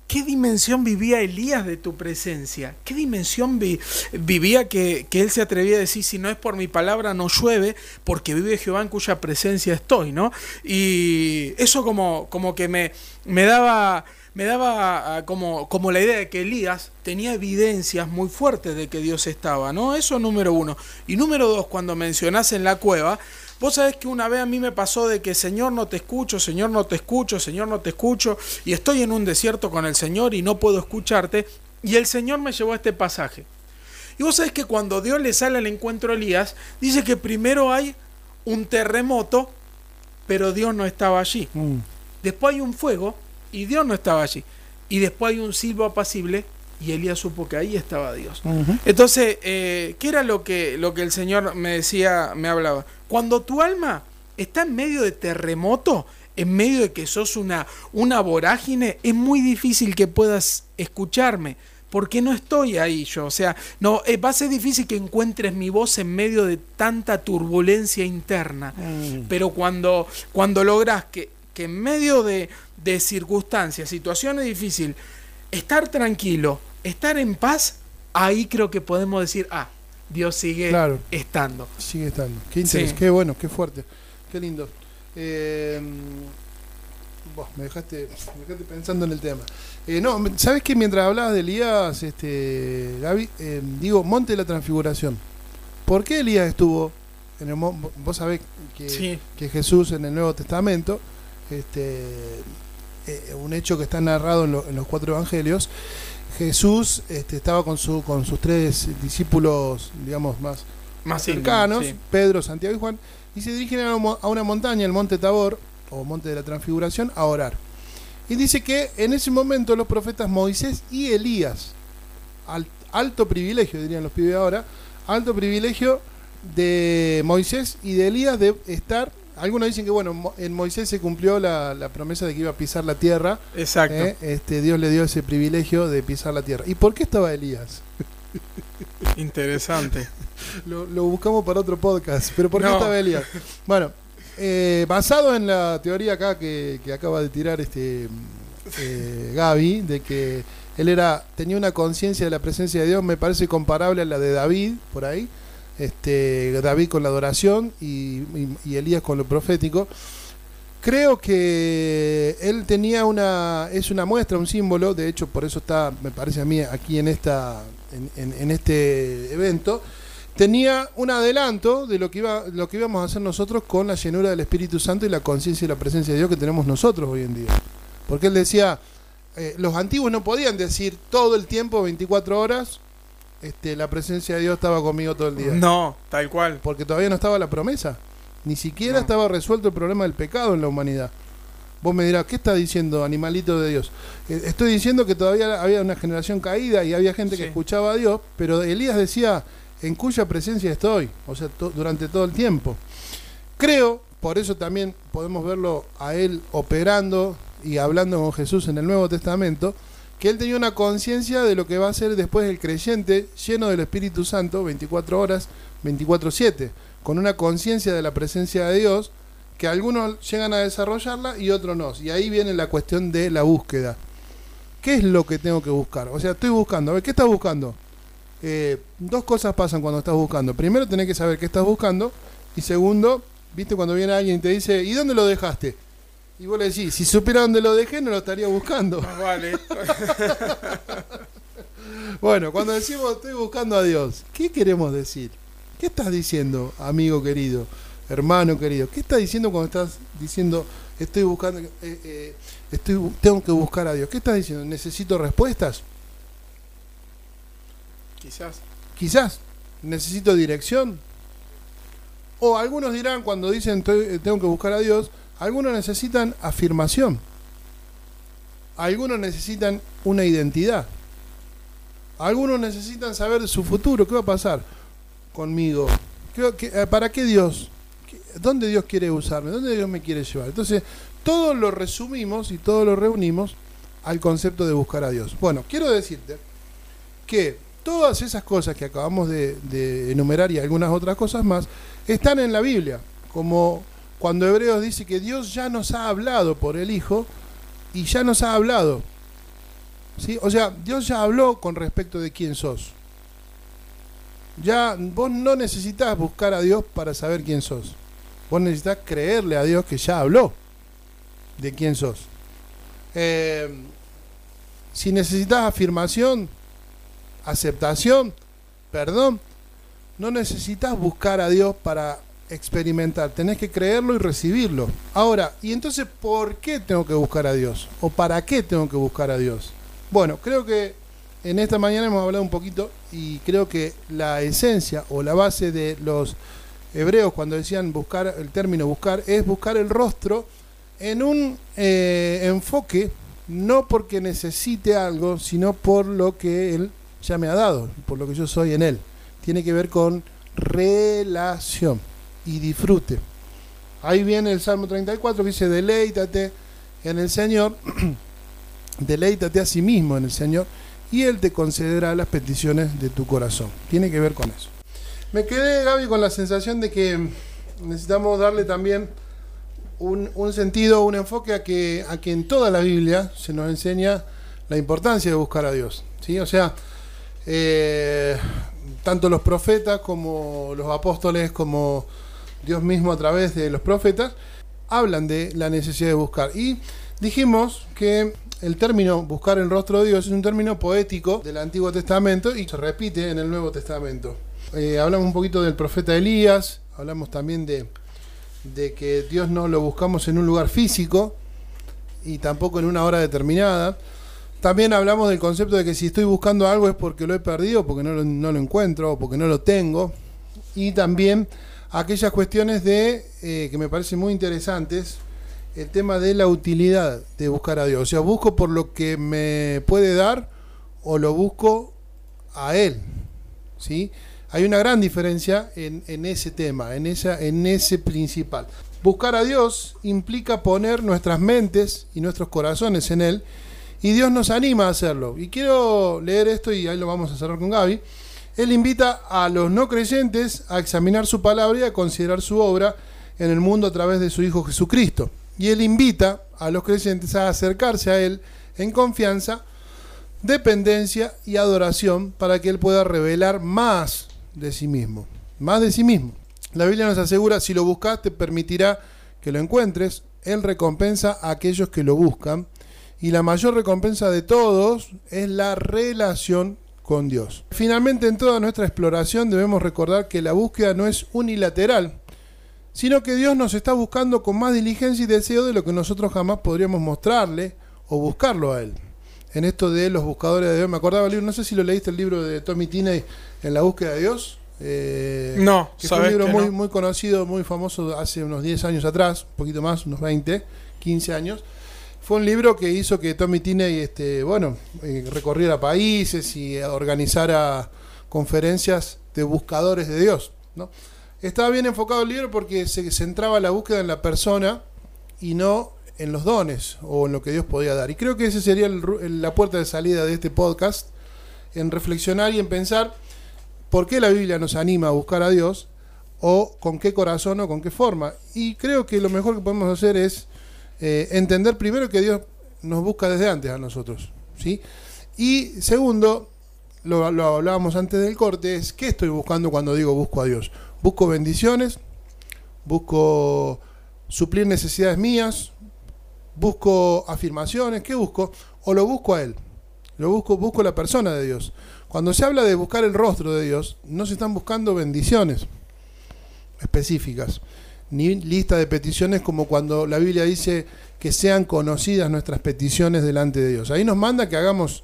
¿qué dimensión vivía Elías de tu presencia? ¿Qué dimensión vi- vivía que, que él se atrevía a decir, si no es por mi palabra no llueve, porque vive Jehová en cuya presencia estoy, ¿no? Y eso como, como que me, me daba... Me daba como, como la idea de que Elías tenía evidencias muy fuertes de que Dios estaba, ¿no? Eso número uno. Y número dos, cuando mencionás en la cueva, Vos sabés que una vez a mí me pasó de que Señor no te escucho, Señor no te escucho, Señor no te escucho, y estoy en un desierto con el Señor y no puedo escucharte, y el Señor me llevó a este pasaje. Y vos sabés que cuando Dios le sale al encuentro a Elías, dice que primero hay un terremoto, pero Dios no estaba allí. Mm. Después hay un fuego y Dios no estaba allí. Y después hay un silbo apacible y Elías supo que ahí estaba Dios. Entonces, eh, ¿qué era lo que, lo que el Señor me decía, me hablaba? Cuando tu alma está en medio de terremoto, en medio de que sos una, una vorágine, es muy difícil que puedas escucharme. porque no estoy ahí yo. O sea, no, eh, va a ser difícil que encuentres mi voz en medio de tanta turbulencia interna. Mm. Pero cuando, cuando logras que, que en medio de, de circunstancias, situaciones difíciles, estar tranquilo, estar en paz, ahí creo que podemos decir, ah, Dios sigue Claro. estando. Sigue estando. Qué interés, Sí. qué bueno, qué fuerte, qué lindo. Eh, vos, me dejaste, me dejaste pensando en el tema. Eh, no, ¿sabes que mientras hablabas de Elías, este, Gaby, eh, digo, Monte de la Transfiguración? ¿Por qué Elías estuvo en el Vos sabés que, Sí. que Jesús en el Nuevo Testamento, este, eh, un hecho que está narrado en, lo- en los cuatro evangelios, Jesús este, estaba con, su, con sus tres discípulos, digamos, más Más cercanos, sí. Pedro, Santiago y Juan, y se dirigen a una, mo- a una montaña, el monte Tabor, o monte de la transfiguración, a orar. Y dice que en ese momento los profetas Moisés y Elías, al- alto privilegio, dirían los pibes ahora, alto privilegio de Moisés y de Elías de estar, algunos dicen que bueno, en Moisés se cumplió la, la promesa de que iba a pisar la tierra, Exacto. ¿eh? este, Dios le dio ese privilegio de pisar la tierra. ¿Y por qué estaba Elías? Interesante. Lo, lo buscamos para otro podcast, pero ¿por qué No. estaba Elías? Bueno, eh, basado en la teoría acá que, que acaba de tirar este eh, Gaby, de que él era tenía una conciencia de la presencia de Dios, me parece comparable a la de David, por ahí. Este, David con la adoración y, Elías con lo profético. Creo que él tenía una, es una muestra, un símbolo, de hecho por eso está, me parece a mí, aquí en, esta, en este evento, tenía un adelanto de lo que, iba, lo que íbamos a hacer nosotros con la llenura del Espíritu Santo y la conciencia y la presencia de Dios que tenemos nosotros hoy en día. Porque él decía, eh, los antiguos no podían decir todo el tiempo, 24 horas, este, la presencia de Dios estaba conmigo todo el día. No, tal cual. Porque todavía no estaba la promesa. Ni siquiera No. estaba resuelto el problema del pecado en la humanidad. Vos me dirás, ¿qué está diciendo animalito de Dios? Eh, estoy diciendo que todavía había una generación caída y había gente que escuchaba a Dios, pero Elías decía, en cuya presencia estoy, o sea, to- durante todo el tiempo. Creo, por eso también podemos verlo a él operando y hablando con Jesús en el Nuevo Testamento, que él tenía una conciencia de lo que va a ser después el creyente lleno del Espíritu Santo, 24 horas, 24/7, con una conciencia de la presencia de Dios, que algunos llegan a desarrollarla y otros no. Y ahí viene la cuestión de la búsqueda. ¿Qué es lo que tengo que buscar? O sea, estoy buscando. A ver, ¿qué estás buscando? Eh, dos cosas pasan cuando estás buscando. Primero, tenés que saber qué estás buscando. Y segundo, viste cuando viene alguien y te dice, ¿y dónde lo dejaste? Y vos le decís, si supiera dónde lo dejé, no lo estaría buscando. Más vale. Bueno, cuando decimos estoy buscando a Dios, ¿qué queremos decir? ¿Qué estás diciendo, amigo querido, hermano querido? ¿Qué estás diciendo cuando estás diciendo estoy buscando, eh, eh, estoy, tengo que buscar a Dios? ¿Qué estás diciendo? ¿Necesito respuestas? Quizás. Quizás. ¿Necesito dirección? O algunos dirán cuando dicen "Estoy- eh, tengo que buscar a Dios, algunos necesitan afirmación. Algunos necesitan una identidad. Algunos necesitan saber su futuro, qué va a pasar conmigo. ¿Qué- qué- eh, ¿Para qué Dios? ¿Qué- ¿Dónde Dios quiere usarme? ¿Dónde Dios me quiere llevar? Entonces, todo lo resumimos y todo lo reunimos al concepto de buscar a Dios. Bueno, quiero decirte que todas esas cosas que acabamos de enumerar y algunas otras cosas más están en la Biblia, como cuando Hebreos dice que Dios ya nos ha hablado por el Hijo y ya nos ha hablado. ¿sí? O sea, Dios ya habló con respecto de quién sos. Ya vos no necesitas buscar a Dios para saber quién sos. Vos necesitas creerle a Dios que ya habló de quién sos. Eh, si necesitas afirmación, aceptación, perdón, no necesitas buscar a Dios para experimentar, tenés que creerlo y recibirlo. Ahora, ¿y entonces por qué tengo que buscar a Dios? ¿O para qué tengo que buscar a Dios? Bueno, creo que en esta mañana hemos hablado un poquito y creo que la esencia o la base de los hebreos cuando decían buscar, el término buscar, es buscar el rostro en un eh, enfoque, no porque necesite algo, sino por lo que Él ya me ha dado, por lo que yo soy en Él. Tiene que ver con relación y disfrute. Ahí viene el Salmo 34 que dice, deleítate en el Señor, deleítate a sí mismo en el Señor, y Él te concederá las peticiones de tu corazón. Tiene que ver con eso. Me quedé, Gaby, con la sensación de que necesitamos darle también un, sentido, un enfoque a que, a que en toda la Biblia se nos enseña la importancia de buscar a Dios. ¿sí? O sea, eh, tanto los profetas como los apóstoles, como Dios mismo a través de los profetas, hablan de la necesidad de buscar. Y dijimos que el término buscar el rostro de Dios es un término poético del Antiguo Testamento y se repite en el Nuevo Testamento. Eh, hablamos un poquito del profeta Elías, hablamos también de, que Dios no lo buscamos en un lugar físico y tampoco en una hora determinada. También hablamos del concepto de que si estoy buscando algo es porque lo he perdido, porque no lo encuentro o porque no lo tengo. Y también aquellas cuestiones de eh, que me parecen muy interesantes, el tema de la utilidad de buscar a Dios. O sea, busco por lo que me puede dar o lo busco a Él. ¿sí? Hay una gran diferencia en, en ese tema, en, esa, en ese principal. Buscar a Dios implica poner nuestras mentes y nuestros corazones en Él y Dios nos anima a hacerlo. Y quiero leer esto y ahí lo vamos a cerrar con Gaby. Él invita a los no creyentes a examinar su palabra y a considerar su obra en el mundo a través de su Hijo Jesucristo. Y Él invita a los creyentes a acercarse a Él en confianza, dependencia y adoración para que Él pueda revelar más de sí mismo. Más de sí mismo. La Biblia nos asegura, si lo buscas, te permitirá que lo encuentres. Él recompensa a aquellos que lo buscan y la mayor recompensa de todos es la relación con Dios. Finalmente, en toda nuestra exploración debemos recordar que la búsqueda no es unilateral, sino que Dios nos está buscando con más diligencia y deseo de lo que nosotros jamás podríamos mostrarle o buscarlo a Él. En esto de los buscadores de Dios, me acordaba el libro, no sé si lo leíste el libro de Tommy Tinney en la búsqueda de Dios. Eh, no, que fue un libro muy, muy conocido, muy famoso hace unos 10 años atrás, un poquito más, unos 20, 15 años fue un libro que hizo que Tommy Tinney, este, bueno, eh, recorriera países y organizara conferencias de buscadores de Dios. ¿no? Estaba bien enfocado el libro porque se centraba la búsqueda en la persona y no en los dones o en lo que Dios podía dar. Y creo que esa sería la puerta de salida de este podcast, en reflexionar y en pensar por qué la Biblia nos anima a buscar a Dios o con qué corazón o con qué forma. Y creo que lo mejor que podemos hacer es eh, entender primero que Dios nos busca desde antes a nosotros. ¿sí? Y segundo, lo, hablábamos antes del corte, es qué estoy buscando cuando digo busco a Dios. Busco bendiciones, busco suplir necesidades mías, busco afirmaciones, ¿qué busco? O lo busco a Él. Lo busco, busco la persona de Dios. Cuando se habla de buscar el rostro de Dios, no se están buscando bendiciones específicas ni lista de peticiones como cuando la Biblia dice que sean conocidas nuestras peticiones delante de Dios. Ahí nos manda que hagamos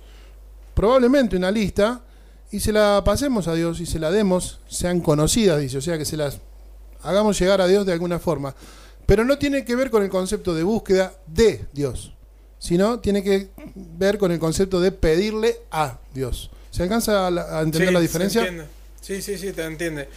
probablemente una lista y se la pasemos a Dios y se la demos, sean conocidas, dice, o sea que se las hagamos llegar a Dios de alguna forma. Pero no tiene que ver con el concepto de búsqueda de Dios, sino tiene que ver con el concepto de pedirle a Dios. ¿Se alcanza a, entender la diferencia? Sí, sí, sí, te entiende.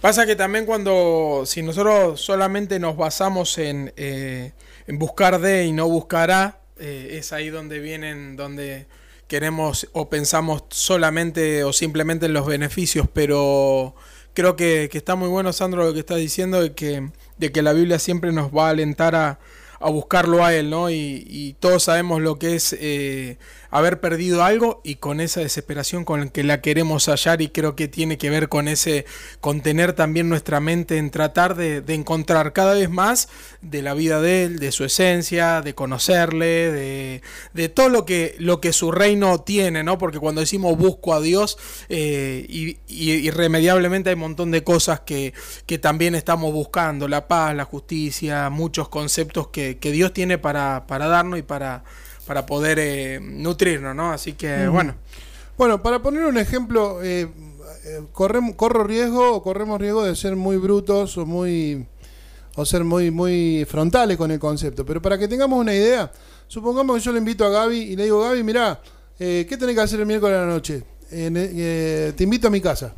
Pasa que también cuando, si nosotros solamente nos basamos en, eh, en buscar de y no buscará, eh, es ahí donde vienen, donde queremos o pensamos solamente o simplemente en los beneficios, pero creo que, que está muy bueno, Sandro, lo que estás diciendo, de que, de que la Biblia siempre nos va a alentar a, a buscarlo a Él, ¿no? Y, todos sabemos lo que es eh, haber perdido algo y con esa desesperación con la que la queremos hallar y creo que tiene que ver con ese contener también nuestra mente en tratar de, encontrar cada vez más de la vida de él, de su esencia, de conocerle, de, de, todo lo que, lo que su reino tiene, ¿no? Porque cuando decimos busco a Dios, eh, y, irremediablemente hay un montón de cosas que, que también estamos buscando, la paz, la justicia, muchos conceptos que, que Dios tiene para, para darnos y para para poder eh, nutrirnos, ¿no? Así que, bueno. Bueno, para poner un ejemplo, eh, eh, corro riesgo o corremos riesgo de ser muy brutos o muy o ser muy muy frontales con el concepto, pero para que tengamos una idea, supongamos que yo le invito a Gaby y le digo, Gaby, mira, ¿qué tenés que hacer el miércoles de la noche? te invito a mi casa.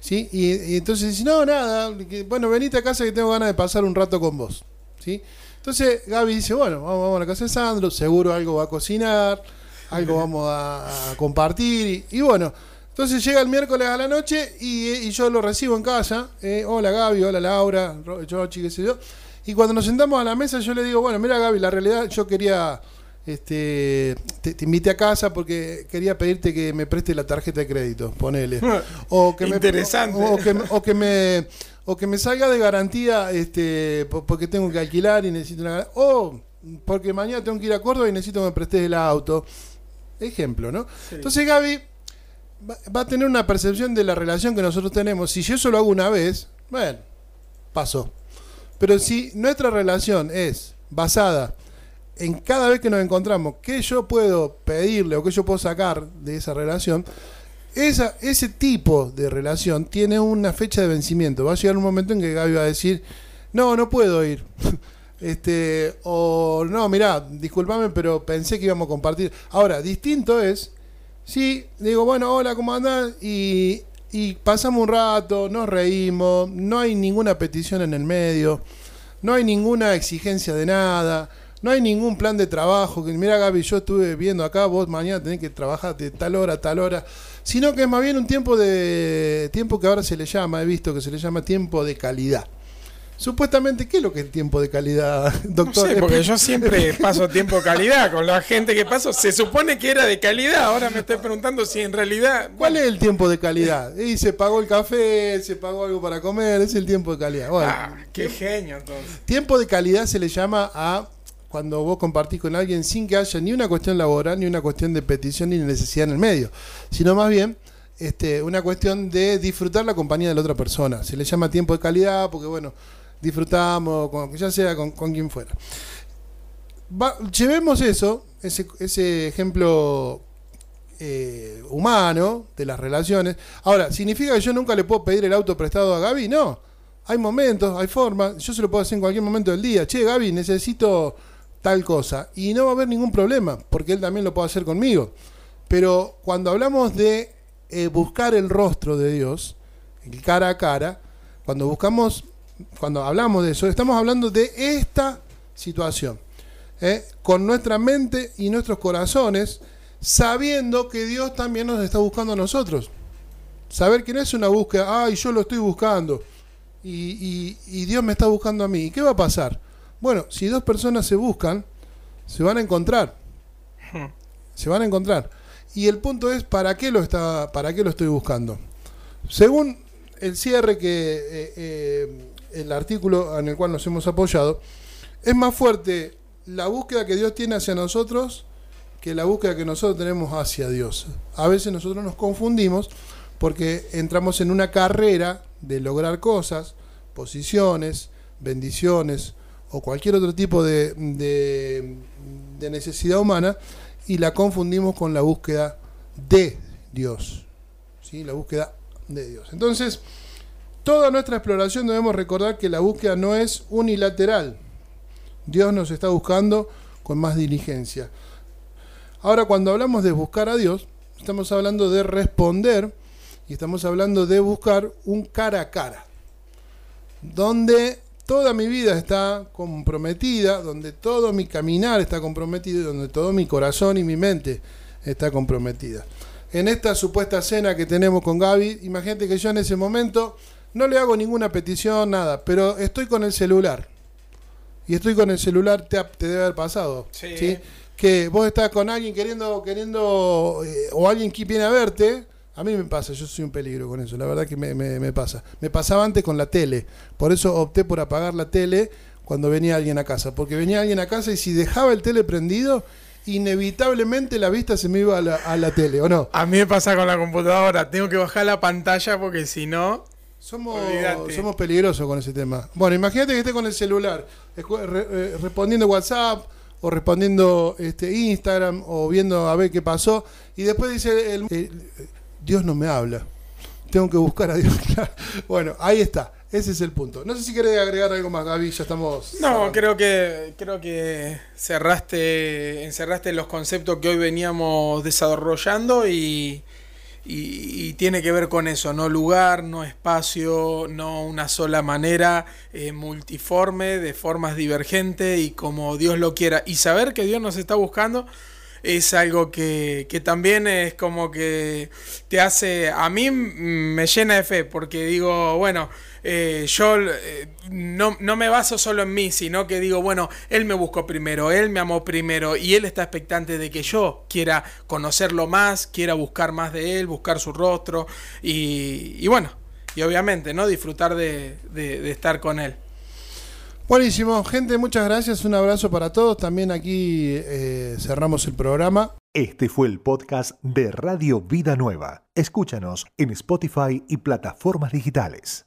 ¿Sí? Y, entonces dice, no, nada, bueno, venite a casa que tengo ganas de pasar un rato con vos. ¿Sí? Entonces Gaby dice, bueno, vamos, a la casa de Sandro, seguro algo va a cocinar, algo vamos a, compartir. Y, bueno, entonces llega el miércoles a la noche y, yo lo recibo en casa. Eh, hola Gaby, hola Laura, Rochi, qué sé yo. Y cuando nos sentamos a la mesa yo le digo, bueno, mira Gaby, la realidad yo quería este, te, invité a casa porque quería pedirte que me preste la tarjeta de crédito, ponele. O que Interesante. Me, o, que, o, que, me o que me salga de garantía este porque tengo que alquilar y necesito una o porque mañana tengo que ir a Córdoba y necesito que me prestes el auto. Ejemplo, ¿no? Entonces Gaby va, a tener una percepción de la relación que nosotros tenemos. Si yo eso lo hago una vez, bueno, pasó. Pero si nuestra relación es basada en cada vez que nos encontramos, qué yo puedo pedirle o qué yo puedo sacar de esa relación, esa, ese tipo de relación tiene una fecha de vencimiento. Va a llegar un momento en que Gaby va a decir, no, no puedo ir. este, o no, mirá, discúlpame, pero pensé que íbamos a compartir. Ahora, distinto es, sí, digo, bueno, hola, ¿cómo andás? Y, y pasamos un rato, nos reímos, no hay ninguna petición en el medio, no hay ninguna exigencia de nada no hay ningún plan de trabajo. Que mira, Gaby, yo estuve viendo acá, vos mañana tenés que trabajar de tal hora a tal hora. Sino que es más bien un tiempo de. tiempo que ahora se le llama, he visto que se le llama tiempo de calidad. Supuestamente, ¿qué es lo que es tiempo de calidad, doctor? No sé, porque yo siempre paso tiempo de calidad con la gente que paso. Se supone que era de calidad. Ahora me estoy preguntando si en realidad. ¿Cuál es el tiempo de calidad? Y se pagó el café, se pagó algo para comer, es el tiempo de calidad. ah, qué genio entonces. Tiempo de calidad se le llama a cuando vos compartís con alguien sin que haya ni una cuestión laboral, ni una cuestión de petición, ni necesidad en el medio, sino más bien este, una cuestión de disfrutar la compañía de la otra persona. Se le llama tiempo de calidad porque, bueno, disfrutamos, con, ya sea con, quien fuera. llevemos eso, ese, ese ejemplo eh, humano de las relaciones. Ahora, ¿significa que yo nunca le puedo pedir el auto prestado a Gaby? No. Hay momentos, hay formas. Yo se lo puedo hacer en cualquier momento del día. Che, Gaby, necesito tal cosa. Y no va a haber ningún problema, porque él también lo puede hacer conmigo. Pero cuando hablamos de eh, buscar el rostro de Dios, el cara a cara, cuando buscamos, cuando hablamos de eso, estamos hablando de esta situación. ¿eh? Con nuestra mente y nuestros corazones, sabiendo que Dios también nos está buscando a nosotros. Saber que no es una búsqueda, ay, yo lo estoy buscando y, y Dios me está buscando a mí. ¿Y qué va a pasar? Bueno, si dos personas se buscan, se van a encontrar. Hmm. Se van a encontrar. Y el punto es, ¿para qué lo, está, para qué lo estoy buscando? Según el cierre que eh, eh, el artículo en el cual nos hemos apoyado, es más fuerte la búsqueda que Dios tiene hacia nosotros que la búsqueda que nosotros tenemos hacia Dios. A veces nosotros nos confundimos porque entramos en una carrera de lograr cosas, posiciones, bendiciones, o cualquier otro tipo de, necesidad humana y la confundimos con la búsqueda de Dios. ¿sí? La búsqueda de Dios. Entonces, toda nuestra exploración debemos recordar que la búsqueda no es unilateral. Dios nos está buscando con más diligencia. Ahora, cuando hablamos de buscar a Dios, estamos hablando de responder y estamos hablando de buscar un cara a cara, donde toda mi vida está comprometida, donde todo mi caminar está comprometido, donde todo mi corazón y mi mente está comprometida. En esta supuesta cena que tenemos con Gaby, imagínate que yo en ese momento no le hago ninguna petición, nada, pero estoy con el celular. Y estoy con el celular, te, debe haber pasado. Sí. Que vos estás con alguien queriendo, queriendo, eh, o alguien que viene a verte, a mí me pasa, yo soy un peligro con eso, la verdad que me, pasa. Me pasaba antes con la tele, por eso opté por apagar la tele cuando venía alguien a casa, porque venía alguien a casa y si dejaba el tele prendido, inevitablemente la vista se me iba a la, tele, ¿o no? A mí me pasa con la computadora, tengo que bajar la pantalla porque si no... Somos, somos peligrosos con ese tema. Bueno, imagínate que esté con el celular, eh, respondiendo WhatsApp o respondiendo este, Instagram o viendo a ver qué pasó y después dice el Dios no me habla. Tengo que buscar a Dios. bueno, ahí está. Ese es el punto. No sé si querés agregar algo más, Gaby. Ya estamos. No, creo que creo que cerraste, encerraste los conceptos que hoy veníamos desarrollando y, y, tiene que ver con eso, no lugar, no espacio, no una sola manera, eh, multiforme, de formas divergentes y como Dios lo quiera. Y saber que Dios nos está buscando es algo que, que también es como que te hace, a mí me llena de fe, porque digo, bueno, eh, yo eh, no, no, me baso solo en mí, sino que digo, bueno, él me buscó primero, él me amó primero y él está expectante de que yo quiera conocerlo más, quiera buscar más de él, buscar su rostro y, bueno, y obviamente, ¿no? Disfrutar de, de estar con él. Buenísimo, gente, muchas gracias, un abrazo para todos. También aquí eh, cerramos el programa. Este fue el podcast de Radio Vida Nueva. Escúchanos en Spotify y plataformas digitales.